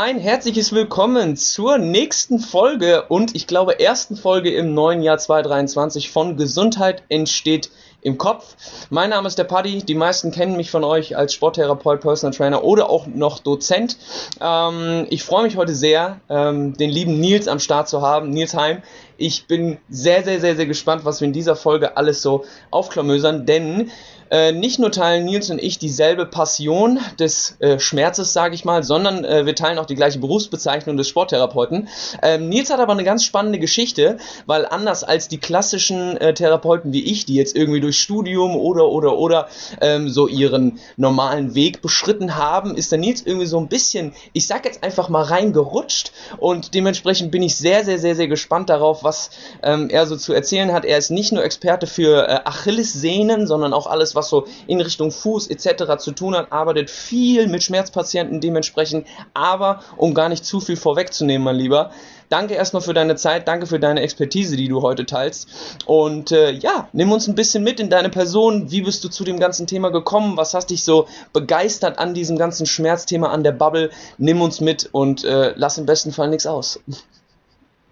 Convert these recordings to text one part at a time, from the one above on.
ein herzliches Willkommen zur nächsten Folge. Und ich glaube ersten Folge im neuen Jahr 2023 von Gesundheit entsteht im Kopf. Mein Name ist der Paddy. Die meisten kennen mich von euch als Sporttherapeut, Personal Trainer oder auch noch Dozent. Ähm, ich freue mich heute sehr, ähm, den lieben Nils am Start zu haben. Nils Heim. Ich bin sehr, sehr, sehr, sehr gespannt, was wir in dieser Folge alles so aufklamösern, denn äh, nicht nur teilen Nils und ich dieselbe Passion des äh, Schmerzes, sage ich mal, sondern äh, wir teilen auch die gleiche Berufsbezeichnung des Sporttherapeuten. Ähm, Nils hat aber eine ganz spannende Geschichte, weil anders als die klassischen äh, Therapeuten wie ich, die jetzt irgendwie durch Studium oder oder oder ähm, so ihren normalen Weg beschritten haben, ist der Nils irgendwie so ein bisschen, ich sag jetzt einfach mal reingerutscht und dementsprechend bin ich sehr, sehr, sehr, sehr gespannt darauf, was ähm, er so zu erzählen hat. Er ist nicht nur Experte für äh, Achillessehnen, sondern auch alles, was so in Richtung Fuß etc. zu tun hat, arbeitet viel mit Schmerzpatienten dementsprechend. Aber um gar nicht zu viel vorwegzunehmen, mein Lieber, danke erstmal für deine Zeit, danke für deine Expertise, die du heute teilst. Und äh, ja, nimm uns ein bisschen mit in deine Person. Wie bist du zu dem ganzen Thema gekommen? Was hast dich so begeistert an diesem ganzen Schmerzthema, an der Bubble? Nimm uns mit und äh, lass im besten Fall nichts aus.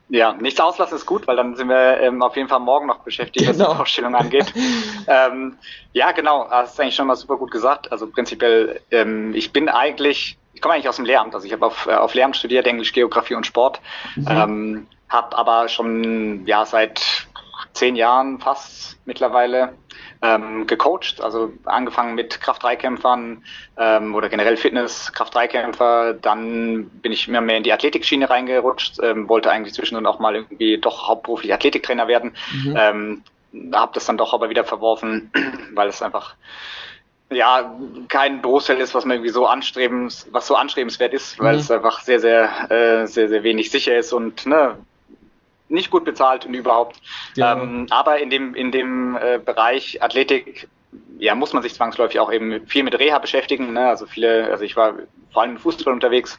Ja, nichts auslassen ist gut, weil dann sind wir ähm, auf jeden Fall morgen noch beschäftigt, genau. was die genau. Vorstellung angeht. ähm, ja, genau, hast du eigentlich schon mal super gut gesagt. Also prinzipiell, ähm, ich bin eigentlich, ich komme eigentlich aus dem Lehramt, also ich habe auf, äh, auf Lehramt studiert, Englisch, Geografie und Sport, mhm. ähm, habe aber schon ja seit zehn Jahren fast mittlerweile ähm, gecoacht, also angefangen mit Kraft-3-Kämpfern ähm, oder generell Fitness, Kraft-3-Kämpfer, dann bin ich immer mehr in die Athletikschiene reingerutscht, ähm, wollte eigentlich zwischendurch auch mal irgendwie doch hauptberuflich Athletiktrainer werden, mhm. ähm, habe das dann doch aber wieder verworfen, weil es einfach ja, kein Berufsfeld ist, was man irgendwie so anstrebens, was so anstrebenswert ist, weil mhm. es einfach sehr, sehr, äh, sehr, sehr wenig sicher ist und ne, nicht gut bezahlt und überhaupt. Ja. Ähm, aber in dem, in dem äh, Bereich Athletik ja, muss man sich zwangsläufig auch eben viel mit Reha beschäftigen. Ne? Also viele, also ich war vor allem im Fußball unterwegs.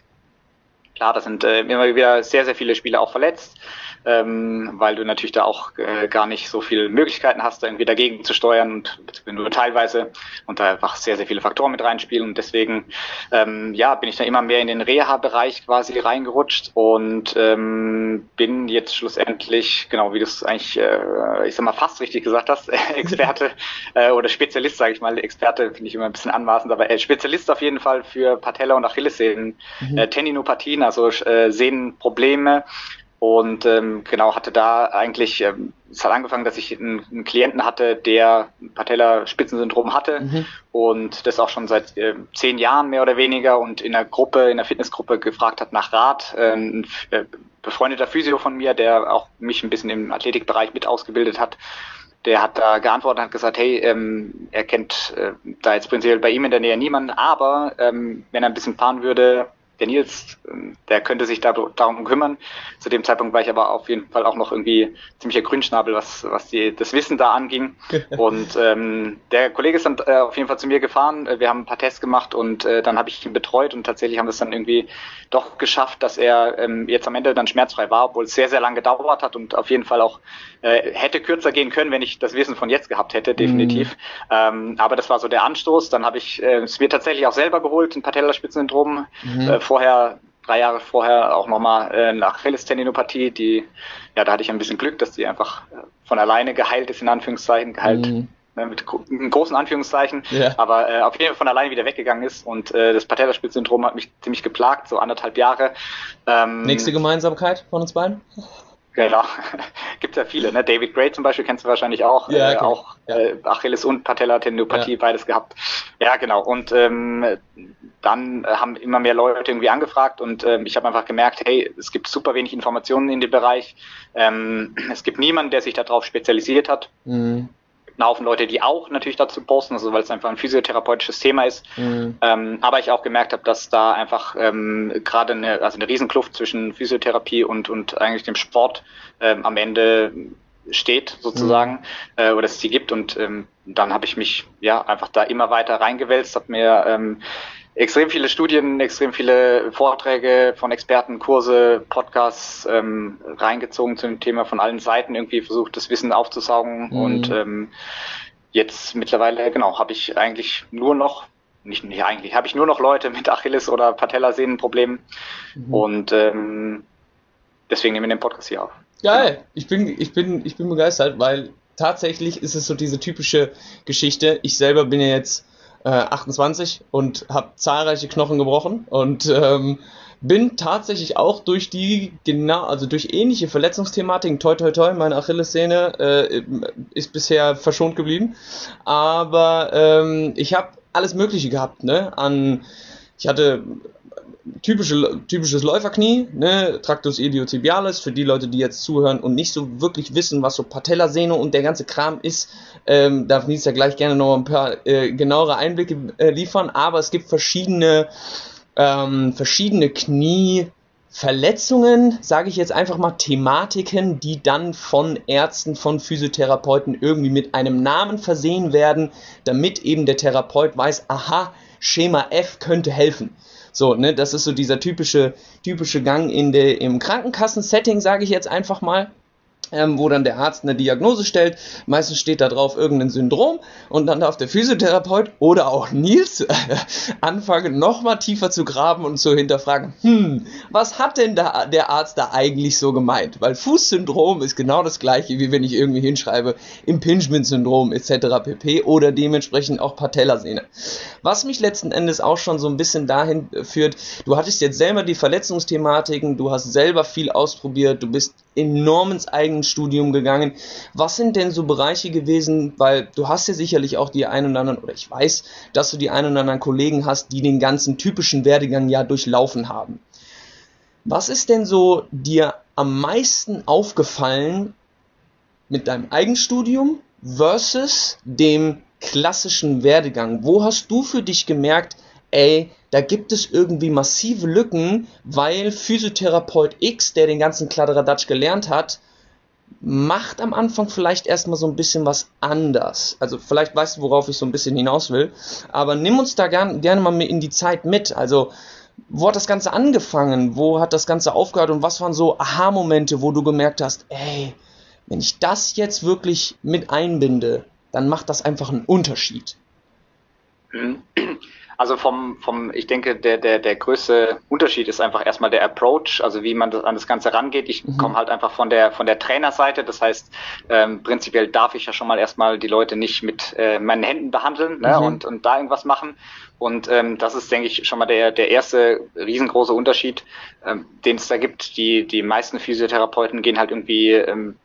Klar, da sind äh, immer wieder sehr, sehr viele Spieler auch verletzt ähm, weil du natürlich da auch äh, gar nicht so viele Möglichkeiten hast, da irgendwie dagegen zu steuern und nur teilweise und da einfach sehr, sehr viele Faktoren mit reinspielen. Und deswegen ähm, ja, bin ich dann immer mehr in den Reha-Bereich quasi reingerutscht und ähm, bin jetzt schlussendlich, genau wie du es eigentlich, äh, ich sag mal, fast richtig gesagt hast, Experte äh, oder Spezialist, sage ich mal, Experte finde ich immer ein bisschen anmaßend, aber äh, Spezialist auf jeden Fall für Patella und Achillessehnen, mhm. äh, Tendinopathien, also äh, Sehnenprobleme und ähm, genau hatte da eigentlich, ähm, es hat angefangen, dass ich einen, einen Klienten hatte, der Patella-Spitzensyndrom hatte mhm. und das auch schon seit äh, zehn Jahren mehr oder weniger und in der Gruppe, in der Fitnessgruppe gefragt hat nach Rat. Äh, ein äh, befreundeter Physio von mir, der auch mich ein bisschen im Athletikbereich mit ausgebildet hat, der hat da geantwortet und hat gesagt, hey, ähm, er kennt äh, da jetzt prinzipiell bei ihm in der Nähe niemanden, aber ähm, wenn er ein bisschen fahren würde, der Nils, ähm, der könnte sich da, darum kümmern. Zu dem Zeitpunkt war ich aber auf jeden Fall auch noch irgendwie ziemlicher Grünschnabel, was, was die, das Wissen da anging. und ähm, der Kollege ist dann äh, auf jeden Fall zu mir gefahren. Äh, wir haben ein paar Tests gemacht und äh, dann habe ich ihn betreut und tatsächlich haben wir es dann irgendwie doch geschafft, dass er ähm, jetzt am Ende dann schmerzfrei war, obwohl es sehr, sehr lange gedauert hat und auf jeden Fall auch äh, hätte kürzer gehen können, wenn ich das Wissen von jetzt gehabt hätte, definitiv. Mhm. Ähm, aber das war so der Anstoß. Dann habe ich äh, es mir tatsächlich auch selber geholt, ein Patellaspitzensyndrom. Mhm. Äh, vorher, drei Jahre vorher auch nochmal äh, nach Achillestendinopathie, die, ja, da hatte ich ein bisschen Glück, dass die einfach äh, von alleine geheilt ist, in Anführungszeichen, geheilt. Mhm ne, mit großen Anführungszeichen, ja. aber äh, auf jeden Fall von alleine wieder weggegangen ist und äh, das Patellaspitz-Syndrom hat mich ziemlich geplagt, so anderthalb Jahre. Ähm, Nächste Gemeinsamkeit von uns beiden? Genau, gibt ja viele. Ne? David Gray zum Beispiel kennst du wahrscheinlich auch. Ja, äh, auch ja. äh, Achilles und Patellatendopathie, ja. beides gehabt. Ja, genau. Und ähm, dann haben immer mehr Leute irgendwie angefragt und ähm, ich habe einfach gemerkt, hey, es gibt super wenig Informationen in dem Bereich. Ähm, es gibt niemanden, der sich darauf spezialisiert hat. Mhm einen Haufen Leute, die auch natürlich dazu posten, also weil es einfach ein physiotherapeutisches Thema ist. Mhm. Ähm, aber ich auch gemerkt habe, dass da einfach ähm, gerade eine, also eine Riesenkluft zwischen Physiotherapie und, und eigentlich dem Sport ähm, am Ende steht sozusagen mhm. äh, oder es die gibt und ähm, dann habe ich mich ja einfach da immer weiter reingewälzt, habe mir ähm, extrem viele Studien, extrem viele Vorträge von Experten, Kurse, Podcasts ähm, reingezogen zu dem Thema von allen Seiten, irgendwie versucht, das Wissen aufzusaugen. Mhm. Und ähm, jetzt mittlerweile, genau, habe ich eigentlich nur noch nicht, nicht eigentlich, habe ich nur noch Leute mit Achilles- oder Patellasehnenproblemen. Mhm. Und ähm, deswegen nehmen wir den Podcast hier auf. Geil, ich bin, ich bin, ich bin begeistert, weil tatsächlich ist es so diese typische Geschichte. Ich selber bin ja jetzt äh, 28 und habe zahlreiche Knochen gebrochen und ähm, bin tatsächlich auch durch die genau, also durch ähnliche Verletzungsthematiken, toi toi toi, meine Achillessehne äh, ist bisher verschont geblieben, aber ähm, ich habe alles Mögliche gehabt, ne? An ich hatte typische, typisches Läuferknie, ne, Tractus iliotibialis, für die Leute, die jetzt zuhören und nicht so wirklich wissen, was so Patellasehne und der ganze Kram ist, ähm, darf Nils ja gleich gerne noch ein paar äh, genauere Einblicke äh, liefern, aber es gibt verschiedene, ähm, verschiedene Knieverletzungen, sage ich jetzt einfach mal, Thematiken, die dann von Ärzten, von Physiotherapeuten irgendwie mit einem Namen versehen werden, damit eben der Therapeut weiß, aha, Schema F könnte helfen. So, ne, das ist so dieser typische, typische Gang in der, im Krankenkassen-Setting, sage ich jetzt einfach mal ähm, wo dann der Arzt eine Diagnose stellt. Meistens steht da drauf irgendein Syndrom und dann darf der Physiotherapeut oder auch Nils äh, anfangen, nochmal tiefer zu graben und zu hinterfragen, hm, was hat denn da der Arzt da eigentlich so gemeint? Weil Fußsyndrom ist genau das gleiche, wie wenn ich irgendwie hinschreibe, Impingement-Syndrom etc. pp. oder dementsprechend auch Patellasehne. Was mich letzten Endes auch schon so ein bisschen dahin führt, du hattest jetzt selber die Verletzungsthematiken, du hast selber viel ausprobiert, du bist enorm ins eigene Studium gegangen. Was sind denn so Bereiche gewesen, weil du hast ja sicherlich auch die einen oder anderen, oder ich weiß, dass du die einen oder anderen Kollegen hast, die den ganzen typischen Werdegang ja durchlaufen haben. Was ist denn so dir am meisten aufgefallen mit deinem Eigenstudium versus dem klassischen Werdegang? Wo hast du für dich gemerkt, ey, da gibt es irgendwie massive Lücken, weil Physiotherapeut X, der den ganzen Kladderadatsch gelernt hat, macht am Anfang vielleicht erstmal so ein bisschen was anders. Also vielleicht weißt du, worauf ich so ein bisschen hinaus will. Aber nimm uns da gern, gerne mal in die Zeit mit. Also wo hat das Ganze angefangen? Wo hat das Ganze aufgehört? Und was waren so Aha-Momente, wo du gemerkt hast, ey, wenn ich das jetzt wirklich mit einbinde, dann macht das einfach einen Unterschied. Also vom, vom, ich denke, der, der, der größte Unterschied ist einfach erstmal der Approach, also wie man das, an das Ganze rangeht. Ich mhm. komme halt einfach von der von der Trainerseite. Das heißt, ähm, prinzipiell darf ich ja schon mal erstmal die Leute nicht mit äh, meinen Händen behandeln ne, mhm. und, und da irgendwas machen. Und ähm, das ist, denke ich, schon mal der, der erste riesengroße Unterschied, ähm, den es da gibt. Die, die meisten Physiotherapeuten gehen halt irgendwie ähm,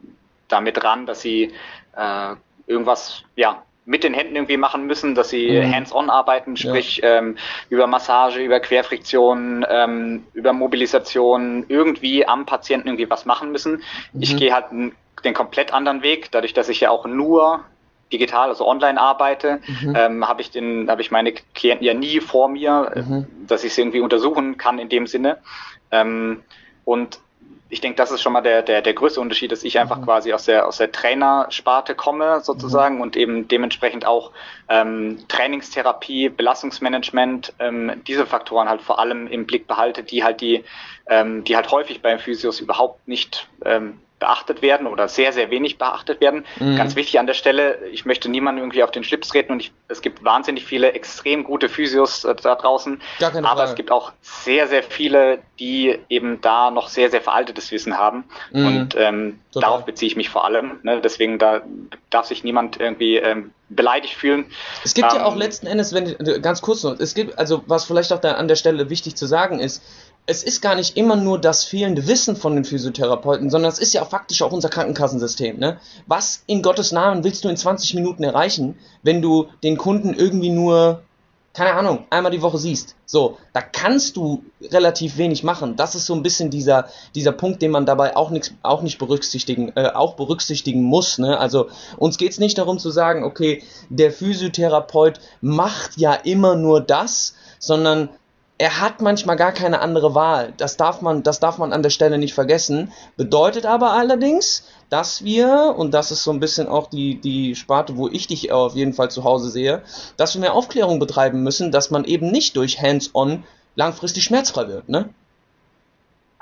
damit ran, dass sie äh, irgendwas, ja, mit den Händen irgendwie machen müssen, dass sie mhm. hands-on arbeiten, sprich ja. ähm, über Massage, über Querfriktion, ähm, über Mobilisation, irgendwie am Patienten irgendwie was machen müssen. Mhm. Ich gehe halt den komplett anderen Weg, dadurch, dass ich ja auch nur digital, also online arbeite, mhm. ähm, habe ich den, habe ich meine Klienten ja nie vor mir, mhm. dass ich sie irgendwie untersuchen kann in dem Sinne. Ähm, und ich denke, das ist schon mal der, der, der größte Unterschied, dass ich einfach mhm. quasi aus der, aus der Trainersparte komme, sozusagen, mhm. und eben dementsprechend auch ähm, Trainingstherapie, Belastungsmanagement, ähm, diese Faktoren halt vor allem im Blick behalte, die halt die, ähm, die halt häufig beim Physios überhaupt nicht ähm, beachtet werden oder sehr, sehr wenig beachtet werden. Mhm. Ganz wichtig an der Stelle, ich möchte niemanden irgendwie auf den Schlips treten und ich, es gibt wahnsinnig viele extrem gute Physios äh, da draußen, aber Frage. es gibt auch sehr, sehr viele, die eben da noch sehr, sehr veraltetes Wissen haben mhm. und ähm, darauf beziehe ich mich vor allem. Ne? Deswegen da darf sich niemand irgendwie ähm, beleidigt fühlen. Es gibt ähm, ja auch letzten Endes, wenn ganz kurz noch, es gibt, also was vielleicht auch da an der Stelle wichtig zu sagen ist, es ist gar nicht immer nur das fehlende Wissen von den Physiotherapeuten, sondern es ist ja auch faktisch auch unser Krankenkassensystem. Ne? Was in Gottes Namen willst du in 20 Minuten erreichen, wenn du den Kunden irgendwie nur, keine Ahnung, einmal die Woche siehst? So, da kannst du relativ wenig machen. Das ist so ein bisschen dieser, dieser Punkt, den man dabei auch, nix, auch nicht berücksichtigen, äh, auch berücksichtigen muss. Ne? Also uns geht es nicht darum zu sagen, okay, der Physiotherapeut macht ja immer nur das, sondern er hat manchmal gar keine andere Wahl. Das darf man, das darf man an der Stelle nicht vergessen. Bedeutet aber allerdings, dass wir, und das ist so ein bisschen auch die, die Sparte, wo ich dich auf jeden Fall zu Hause sehe, dass wir mehr Aufklärung betreiben müssen, dass man eben nicht durch Hands-on langfristig schmerzfrei wird, ne?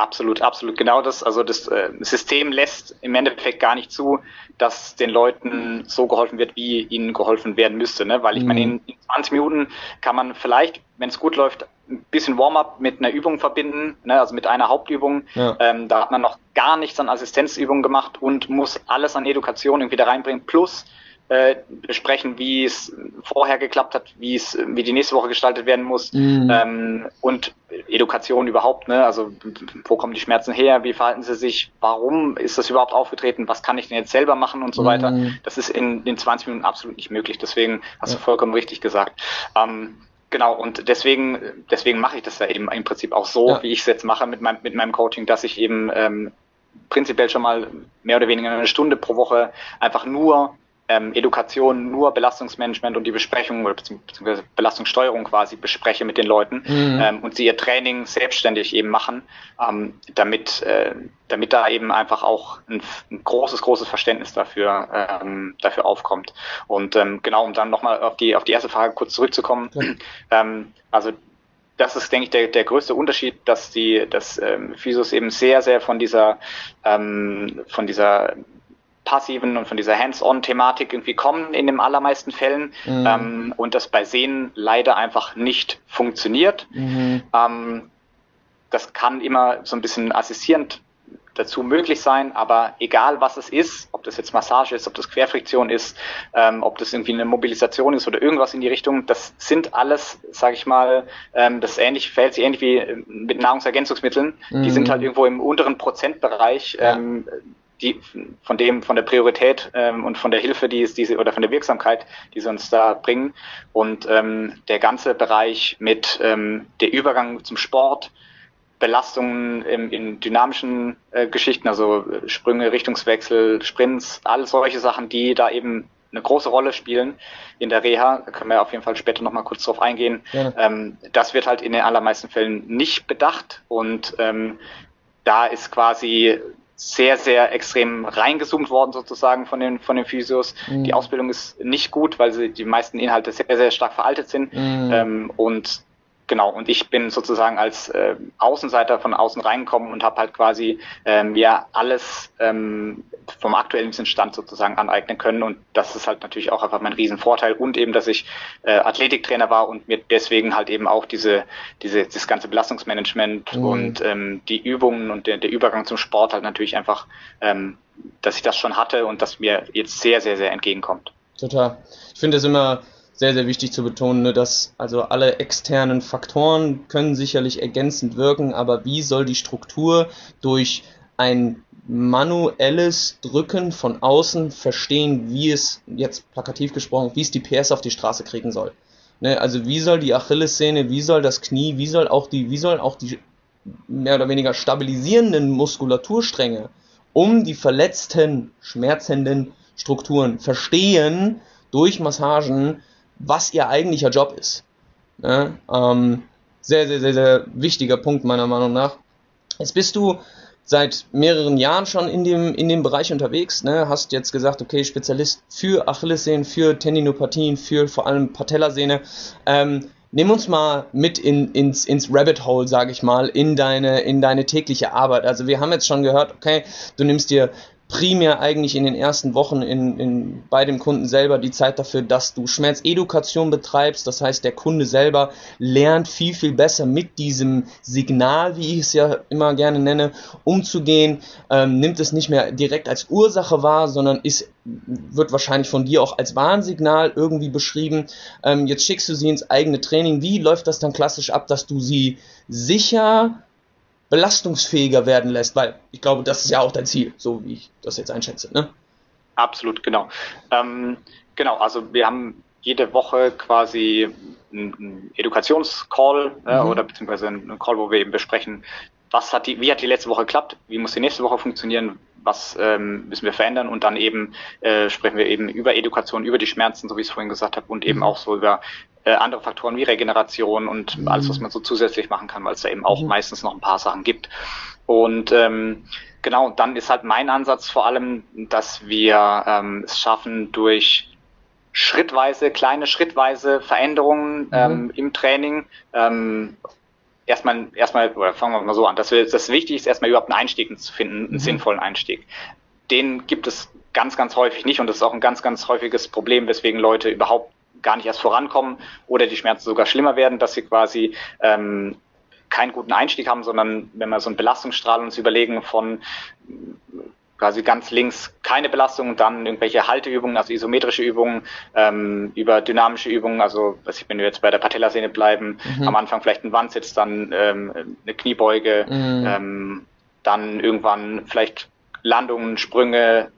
Absolut, absolut. Genau das. Also das äh, System lässt im Endeffekt gar nicht zu, dass den Leuten so geholfen wird, wie ihnen geholfen werden müsste. Ne? Weil ich mhm. meine, in, in 20 Minuten kann man vielleicht, wenn es gut läuft, ein bisschen Warm-up mit einer Übung verbinden, ne? also mit einer Hauptübung. Ja. Ähm, da hat man noch gar nichts an Assistenzübungen gemacht und muss alles an Education irgendwie da reinbringen. Plus äh, besprechen, wie es vorher geklappt hat, wie es, wie die nächste Woche gestaltet werden muss mhm. ähm, und Education überhaupt, ne? Also wo kommen die Schmerzen her, wie verhalten sie sich, warum ist das überhaupt aufgetreten, was kann ich denn jetzt selber machen und so mhm. weiter. Das ist in den 20 Minuten absolut nicht möglich. Deswegen hast ja. du vollkommen richtig gesagt. Ähm, Genau, und deswegen, deswegen mache ich das ja eben im Prinzip auch so, ja. wie ich es jetzt mache mit meinem, mit meinem Coaching, dass ich eben ähm, prinzipiell schon mal mehr oder weniger eine Stunde pro Woche einfach nur ähm, Education nur Belastungsmanagement und die Besprechung oder beziehungsweise Belastungssteuerung quasi bespreche mit den Leuten mhm. ähm, und sie ihr Training selbstständig eben machen, ähm, damit, äh, damit da eben einfach auch ein, ein großes, großes Verständnis dafür, ähm, dafür aufkommt. Und ähm, genau, um dann nochmal auf die, auf die erste Frage kurz zurückzukommen. Mhm. Ähm, also das ist, denke ich, der, der größte Unterschied, dass die, dass ähm, Physios eben sehr, sehr von dieser, ähm, von dieser passiven und von dieser Hands-on-Thematik irgendwie kommen in den allermeisten Fällen mhm. ähm, und das bei Sehen leider einfach nicht funktioniert. Mhm. Ähm, das kann immer so ein bisschen assistierend dazu möglich sein, aber egal was es ist, ob das jetzt Massage ist, ob das Querfriktion ist, ähm, ob das irgendwie eine Mobilisation ist oder irgendwas in die Richtung, das sind alles, sage ich mal, ähm, das ähnlich verhält sich ähnlich wie mit Nahrungsergänzungsmitteln. Mhm. Die sind halt irgendwo im unteren Prozentbereich. Ja. Die, von dem, von der Priorität ähm, und von der Hilfe, die es diese oder von der Wirksamkeit, die sie uns da bringen. Und ähm, der ganze Bereich mit ähm, der Übergang zum Sport, Belastungen im, in dynamischen äh, Geschichten, also Sprünge, Richtungswechsel, Sprints, all solche Sachen, die da eben eine große Rolle spielen in der Reha. Da können wir auf jeden Fall später nochmal kurz drauf eingehen. Ja. Ähm, das wird halt in den allermeisten Fällen nicht bedacht und ähm, da ist quasi sehr, sehr extrem reingezoomt worden sozusagen von den, von den Physios. Mhm. Die Ausbildung ist nicht gut, weil sie die meisten Inhalte sehr, sehr stark veraltet sind. Mhm. Ähm, und genau, und ich bin sozusagen als äh, Außenseiter von außen reingekommen und habe halt quasi äh, mir alles ähm, vom aktuellen Stand sozusagen aneignen können. Und das ist halt natürlich auch einfach mein Riesenvorteil. Und eben, dass ich äh, Athletiktrainer war und mir deswegen halt eben auch diese, diese das ganze Belastungsmanagement mhm. und ähm, die Übungen und der, der Übergang zum Sport halt natürlich einfach, ähm, dass ich das schon hatte und das mir jetzt sehr, sehr, sehr entgegenkommt. Total. Ich finde es immer sehr, sehr wichtig zu betonen, ne, dass also alle externen Faktoren können sicherlich ergänzend wirken, aber wie soll die Struktur durch ein manuelles Drücken von außen verstehen, wie es, jetzt plakativ gesprochen, wie es die PS auf die Straße kriegen soll. Ne, also wie soll die Achillessehne, wie soll das Knie, wie soll auch die, wie sollen auch die mehr oder weniger stabilisierenden Muskulaturstränge um die verletzten, schmerzenden Strukturen verstehen durch Massagen, was ihr eigentlicher Job ist. Ne? Ähm, sehr, sehr, sehr, sehr wichtiger Punkt meiner Meinung nach. Jetzt bist du seit mehreren Jahren schon in dem, in dem Bereich unterwegs, ne? hast jetzt gesagt, okay, Spezialist für Achillessehnen, für Tendinopathien, für vor allem Patellasehne. Ähm, nimm uns mal mit in, ins, ins Rabbit Hole, sage ich mal, in deine, in deine tägliche Arbeit. Also wir haben jetzt schon gehört, okay, du nimmst dir primär eigentlich in den ersten Wochen in, in, bei dem Kunden selber die Zeit dafür, dass du Schmerzedukation betreibst. Das heißt, der Kunde selber lernt viel, viel besser mit diesem Signal, wie ich es ja immer gerne nenne, umzugehen, ähm, nimmt es nicht mehr direkt als Ursache wahr, sondern ist, wird wahrscheinlich von dir auch als Warnsignal irgendwie beschrieben. Ähm, jetzt schickst du sie ins eigene Training. Wie läuft das dann klassisch ab, dass du sie sicher belastungsfähiger werden lässt, weil ich glaube, das ist ja auch dein Ziel, so wie ich das jetzt einschätze. Ne? Absolut, genau. Ähm, genau, also wir haben jede Woche quasi einen Edukationscall äh, mhm. oder beziehungsweise einen Call, wo wir eben besprechen, was hat die, wie hat die letzte Woche geklappt, wie muss die nächste Woche funktionieren, was ähm, müssen wir verändern und dann eben äh, sprechen wir eben über Education, über die Schmerzen, so wie ich es vorhin gesagt habe, und eben auch so über äh, andere Faktoren wie Regeneration und alles, was man so zusätzlich machen kann, weil es da eben auch mhm. meistens noch ein paar Sachen gibt. Und ähm, genau, dann ist halt mein Ansatz vor allem, dass wir ähm, es schaffen, durch schrittweise, kleine schrittweise Veränderungen mhm. ähm, im Training ähm, erstmal, erstmal, oder fangen wir mal so an, dass wir, das Wichtige ist, erstmal überhaupt einen Einstieg zu finden, einen mhm. sinnvollen Einstieg. Den gibt es ganz, ganz häufig nicht und das ist auch ein ganz, ganz häufiges Problem, weswegen Leute überhaupt gar nicht erst vorankommen oder die Schmerzen sogar schlimmer werden, dass sie quasi ähm, keinen guten Einstieg haben, sondern wenn wir so einen Belastungsstrahl uns überlegen von quasi ganz links keine Belastung und dann irgendwelche Halteübungen, also isometrische Übungen, ähm, über dynamische Übungen, also was ich, wenn wir jetzt bei der Patellasehne bleiben, mhm. am Anfang vielleicht ein Wandsitz, dann ähm, eine Kniebeuge, mhm. ähm, dann irgendwann vielleicht Landungen, Sprünge,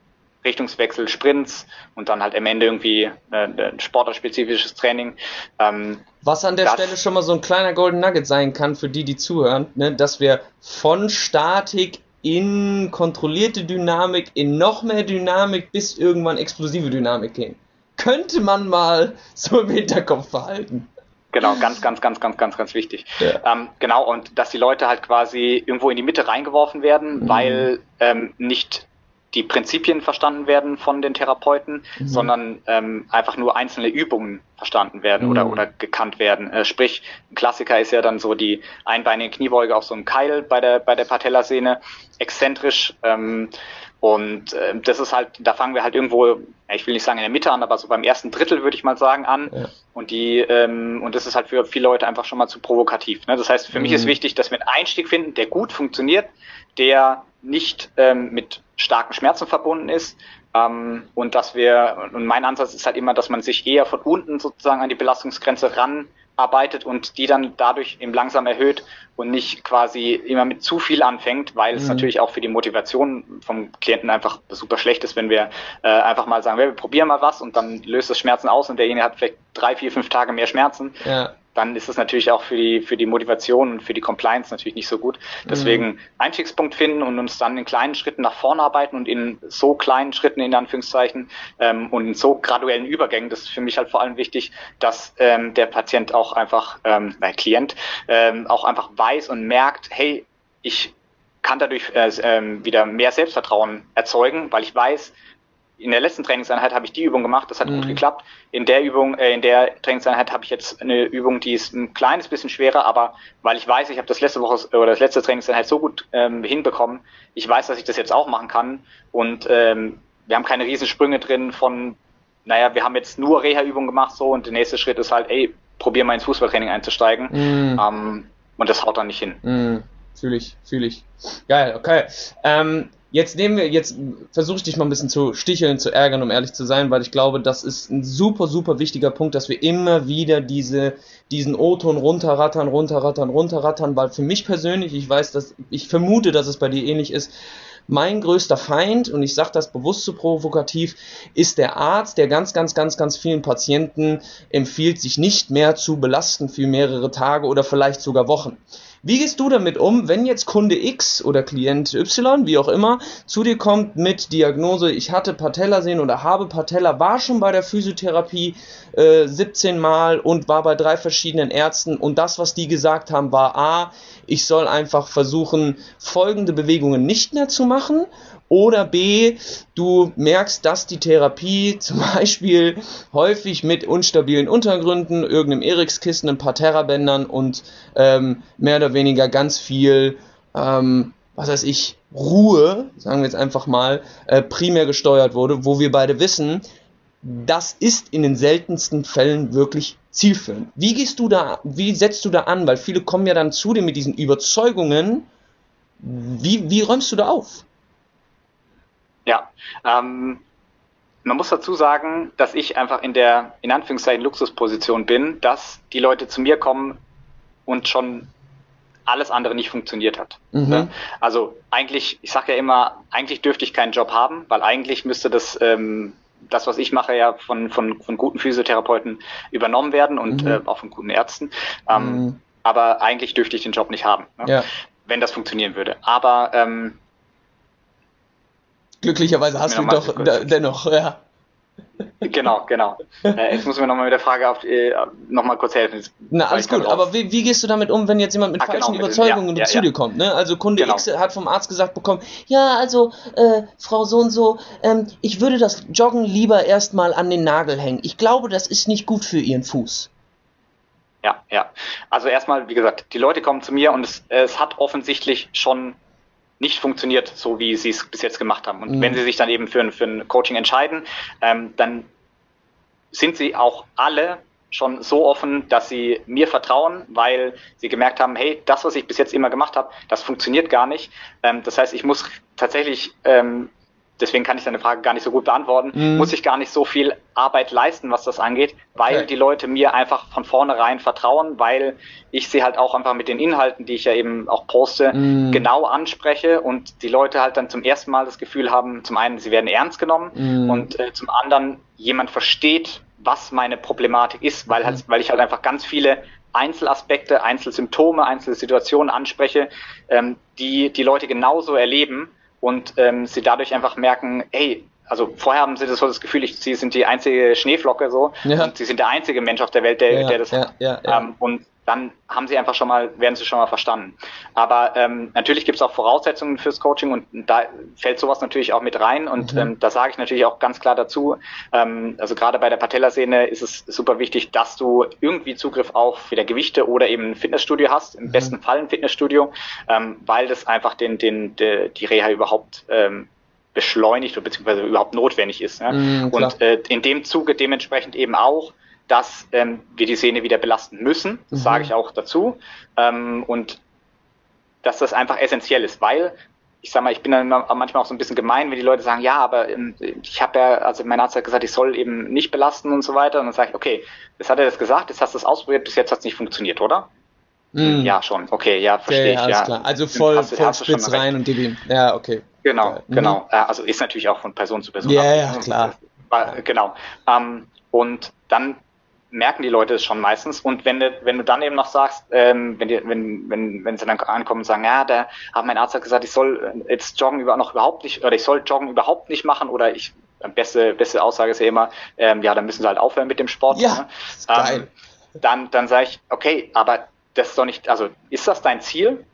Richtungswechsel, Sprints und dann halt am Ende irgendwie äh, ein sportlerspezifisches Training. Ähm, Was an der Stelle schon mal so ein kleiner Golden Nugget sein kann für die, die zuhören, ne, dass wir von Statik in kontrollierte Dynamik, in noch mehr Dynamik bis irgendwann explosive Dynamik gehen. Könnte man mal so im Hinterkopf behalten. Genau, ganz, ganz, ganz, ganz, ganz, ganz wichtig. Ja. Ähm, genau, und dass die Leute halt quasi irgendwo in die Mitte reingeworfen werden, mhm. weil ähm, nicht die Prinzipien verstanden werden von den Therapeuten, mhm. sondern ähm, einfach nur einzelne Übungen verstanden werden mhm. oder, oder gekannt werden. Äh, sprich, ein Klassiker ist ja dann so die einbeinige Kniebeuge auf so einem Keil bei der, bei der Patellasehne, exzentrisch. Ähm, und äh, das ist halt, da fangen wir halt irgendwo, ich will nicht sagen in der Mitte an, aber so beim ersten Drittel würde ich mal sagen an. Ja. Und die, ähm, und das ist halt für viele Leute einfach schon mal zu provokativ. Ne? Das heißt, für mhm. mich ist wichtig, dass wir einen Einstieg finden, der gut funktioniert, der nicht ähm, mit starken Schmerzen verbunden ist. Ähm, und dass wir, und mein Ansatz ist halt immer, dass man sich eher von unten sozusagen an die Belastungsgrenze ranarbeitet und die dann dadurch eben langsam erhöht und nicht quasi immer mit zu viel anfängt, weil es mhm. natürlich auch für die Motivation vom Klienten einfach super schlecht ist, wenn wir äh, einfach mal sagen, wir probieren mal was und dann löst das Schmerzen aus und derjenige hat vielleicht drei, vier, fünf Tage mehr Schmerzen. Ja dann ist es natürlich auch für die, für die Motivation und für die Compliance natürlich nicht so gut. Deswegen mhm. Einstiegspunkt finden und uns dann in kleinen Schritten nach vorne arbeiten und in so kleinen Schritten in Anführungszeichen ähm, und in so graduellen Übergängen, das ist für mich halt vor allem wichtig, dass ähm, der Patient auch einfach, ähm, der Klient, ähm, auch einfach weiß und merkt, hey, ich kann dadurch äh, äh, wieder mehr Selbstvertrauen erzeugen, weil ich weiß, in der letzten Trainingseinheit habe ich die Übung gemacht, das hat mhm. gut geklappt. In der Übung, äh, in der Trainingseinheit habe ich jetzt eine Übung, die ist ein kleines bisschen schwerer, aber weil ich weiß, ich habe das letzte Woche oder das letzte Trainingseinheit so gut ähm, hinbekommen, ich weiß, dass ich das jetzt auch machen kann und ähm, wir haben keine Riesensprünge drin von, naja, wir haben jetzt nur Reha-Übungen gemacht so und der nächste Schritt ist halt, ey, probier mal ins Fußballtraining einzusteigen mhm. ähm, und das haut dann nicht hin. Mhm. Fühle ich, fühle ich. Geil, okay. Ähm, Jetzt nehmen wir, jetzt versuche ich dich mal ein bisschen zu sticheln, zu ärgern, um ehrlich zu sein, weil ich glaube, das ist ein super, super wichtiger Punkt, dass wir immer wieder diese, diesen O-Ton runterrattern, runterrattern, runterrattern, weil für mich persönlich, ich weiß, dass, ich vermute, dass es bei dir ähnlich ist, mein größter Feind, und ich sage das bewusst so provokativ, ist der Arzt, der ganz, ganz, ganz, ganz vielen Patienten empfiehlt, sich nicht mehr zu belasten für mehrere Tage oder vielleicht sogar Wochen. Wie gehst du damit um, wenn jetzt Kunde X oder Klient Y, wie auch immer, zu dir kommt mit Diagnose, ich hatte Patellasehnen oder habe Patella, war schon bei der Physiotherapie äh, 17 Mal und war bei drei verschiedenen Ärzten und das, was die gesagt haben, war A, ich soll einfach versuchen, folgende Bewegungen nicht mehr zu machen oder B, du merkst, dass die Therapie zum Beispiel häufig mit unstabilen Untergründen, irgendeinem Erikskissen, ein paar Terrabändern und ähm, mehr oder weniger ganz viel, ähm, was weiß ich, Ruhe, sagen wir jetzt einfach mal, äh, primär gesteuert wurde, wo wir beide wissen, das ist in den seltensten Fällen wirklich zielführend. Wie gehst du da, wie setzt du da an? Weil viele kommen ja dann zu dir mit diesen Überzeugungen. Wie, wie räumst du da auf? Ja, ähm, man muss dazu sagen, dass ich einfach in der, in Anführungszeichen, Luxusposition bin, dass die Leute zu mir kommen und schon alles andere nicht funktioniert hat. Mhm. Also eigentlich, ich sage ja immer, eigentlich dürfte ich keinen Job haben, weil eigentlich müsste das, ähm, das, was ich mache, ja von, von, von guten Physiotherapeuten übernommen werden und mhm. äh, auch von guten Ärzten. Ähm, mhm. Aber eigentlich dürfte ich den Job nicht haben, ne? ja. wenn das funktionieren würde. Aber ähm, Glücklicherweise hast du doch dennoch, ja. Genau, genau. Äh, jetzt muss mir nochmal mit der Frage auf, äh, nochmal kurz helfen. Na, alles gut, aber wie, wie, gehst du damit um, wenn jetzt jemand mit ah, falschen genau, Überzeugungen ja, ja, zu dir kommt? Ne? Also Kunde genau. X hat vom Arzt gesagt bekommen, ja, also äh, Frau so und so, ähm, ich würde das Joggen lieber erstmal an den Nagel hängen. Ich glaube, das ist nicht gut für Ihren Fuß. ja, ja. Also erstmal, wie gesagt, die Leute kommen zu mir und es, es hat offensichtlich schon nicht funktioniert, so wie sie es bis jetzt gemacht haben. Und mhm. wenn sie sich dann eben für ein, für ein Coaching entscheiden, ähm, dann sind sie auch alle schon so offen, dass sie mir vertrauen, weil sie gemerkt haben, hey, das, was ich bis jetzt immer gemacht habe, das funktioniert gar nicht. Ähm, das heißt, ich muss tatsächlich ähm, deswegen kann ich deine Frage gar nicht so gut beantworten, mhm. muss ich gar nicht so viel Arbeit leisten, was das angeht, weil okay. die Leute mir einfach von vornherein vertrauen, weil ich sie halt auch einfach mit den Inhalten, die ich ja eben auch poste, mhm. genau anspreche und die Leute halt dann zum ersten Mal das Gefühl haben, zum einen, sie werden ernst genommen mhm. und äh, zum anderen, jemand versteht, was meine Problematik ist, weil, halt, weil ich halt einfach ganz viele Einzelaspekte, Einzelsymptome, Einzelsituationen anspreche, ähm, die die Leute genauso erleben und ähm, sie dadurch einfach merken, ey, also vorher haben sie das so das Gefühl, ich, sie sind die einzige Schneeflocke so ja. und sie sind der einzige Mensch auf der Welt, der, ja, der das ja, hat. Ähm, und dann haben sie einfach schon mal, werden sie schon mal verstanden. Aber ähm, natürlich gibt es auch Voraussetzungen fürs Coaching und da fällt sowas natürlich auch mit rein und mhm. ähm, da sage ich natürlich auch ganz klar dazu, ähm, also gerade bei der Patellasehne ist es super wichtig, dass du irgendwie Zugriff auf wieder Gewichte oder eben ein Fitnessstudio hast, im mhm. besten Fall ein Fitnessstudio, ähm, weil das einfach den, den, de, die Reha überhaupt ähm, beschleunigt oder beziehungsweise überhaupt notwendig ist. Ne? Mhm, und äh, in dem Zuge dementsprechend eben auch dass ähm, wir die Sehne wieder belasten müssen. Das mhm. sage ich auch dazu. Ähm, und dass das einfach essentiell ist, weil ich sag mal, ich bin dann manchmal auch so ein bisschen gemein, wenn die Leute sagen, ja, aber ähm, ich habe ja, also mein Arzt hat gesagt, ich soll eben nicht belasten und so weiter. Und dann sage ich, okay, das hat er das gesagt, jetzt hast du es ausprobiert, bis jetzt hat es nicht funktioniert, oder? Mm. Ja, schon. Okay, ja, verstehe okay, ich. Ja, klar. Also voll, hast, voll hast spitz rein und gib. Ja, okay. Genau, genau. Mhm. Also ist natürlich auch von Person zu Person. Ja, ja, klar. Genau. Ähm, und dann merken die Leute es schon meistens. Und wenn du, wenn du dann eben noch sagst, ähm, wenn, die, wenn, wenn, wenn sie dann ankommen und sagen, ja, der hat mein Arzt hat gesagt, ich soll jetzt Joggen über, noch überhaupt nicht, oder ich soll Joggen überhaupt nicht machen, oder ich, beste, beste Aussage ist ja immer, ähm, ja, dann müssen sie halt aufhören mit dem Sport. Ja, ne? ähm, dann, dann sage ich, okay, aber das ist doch nicht, also ist das dein Ziel?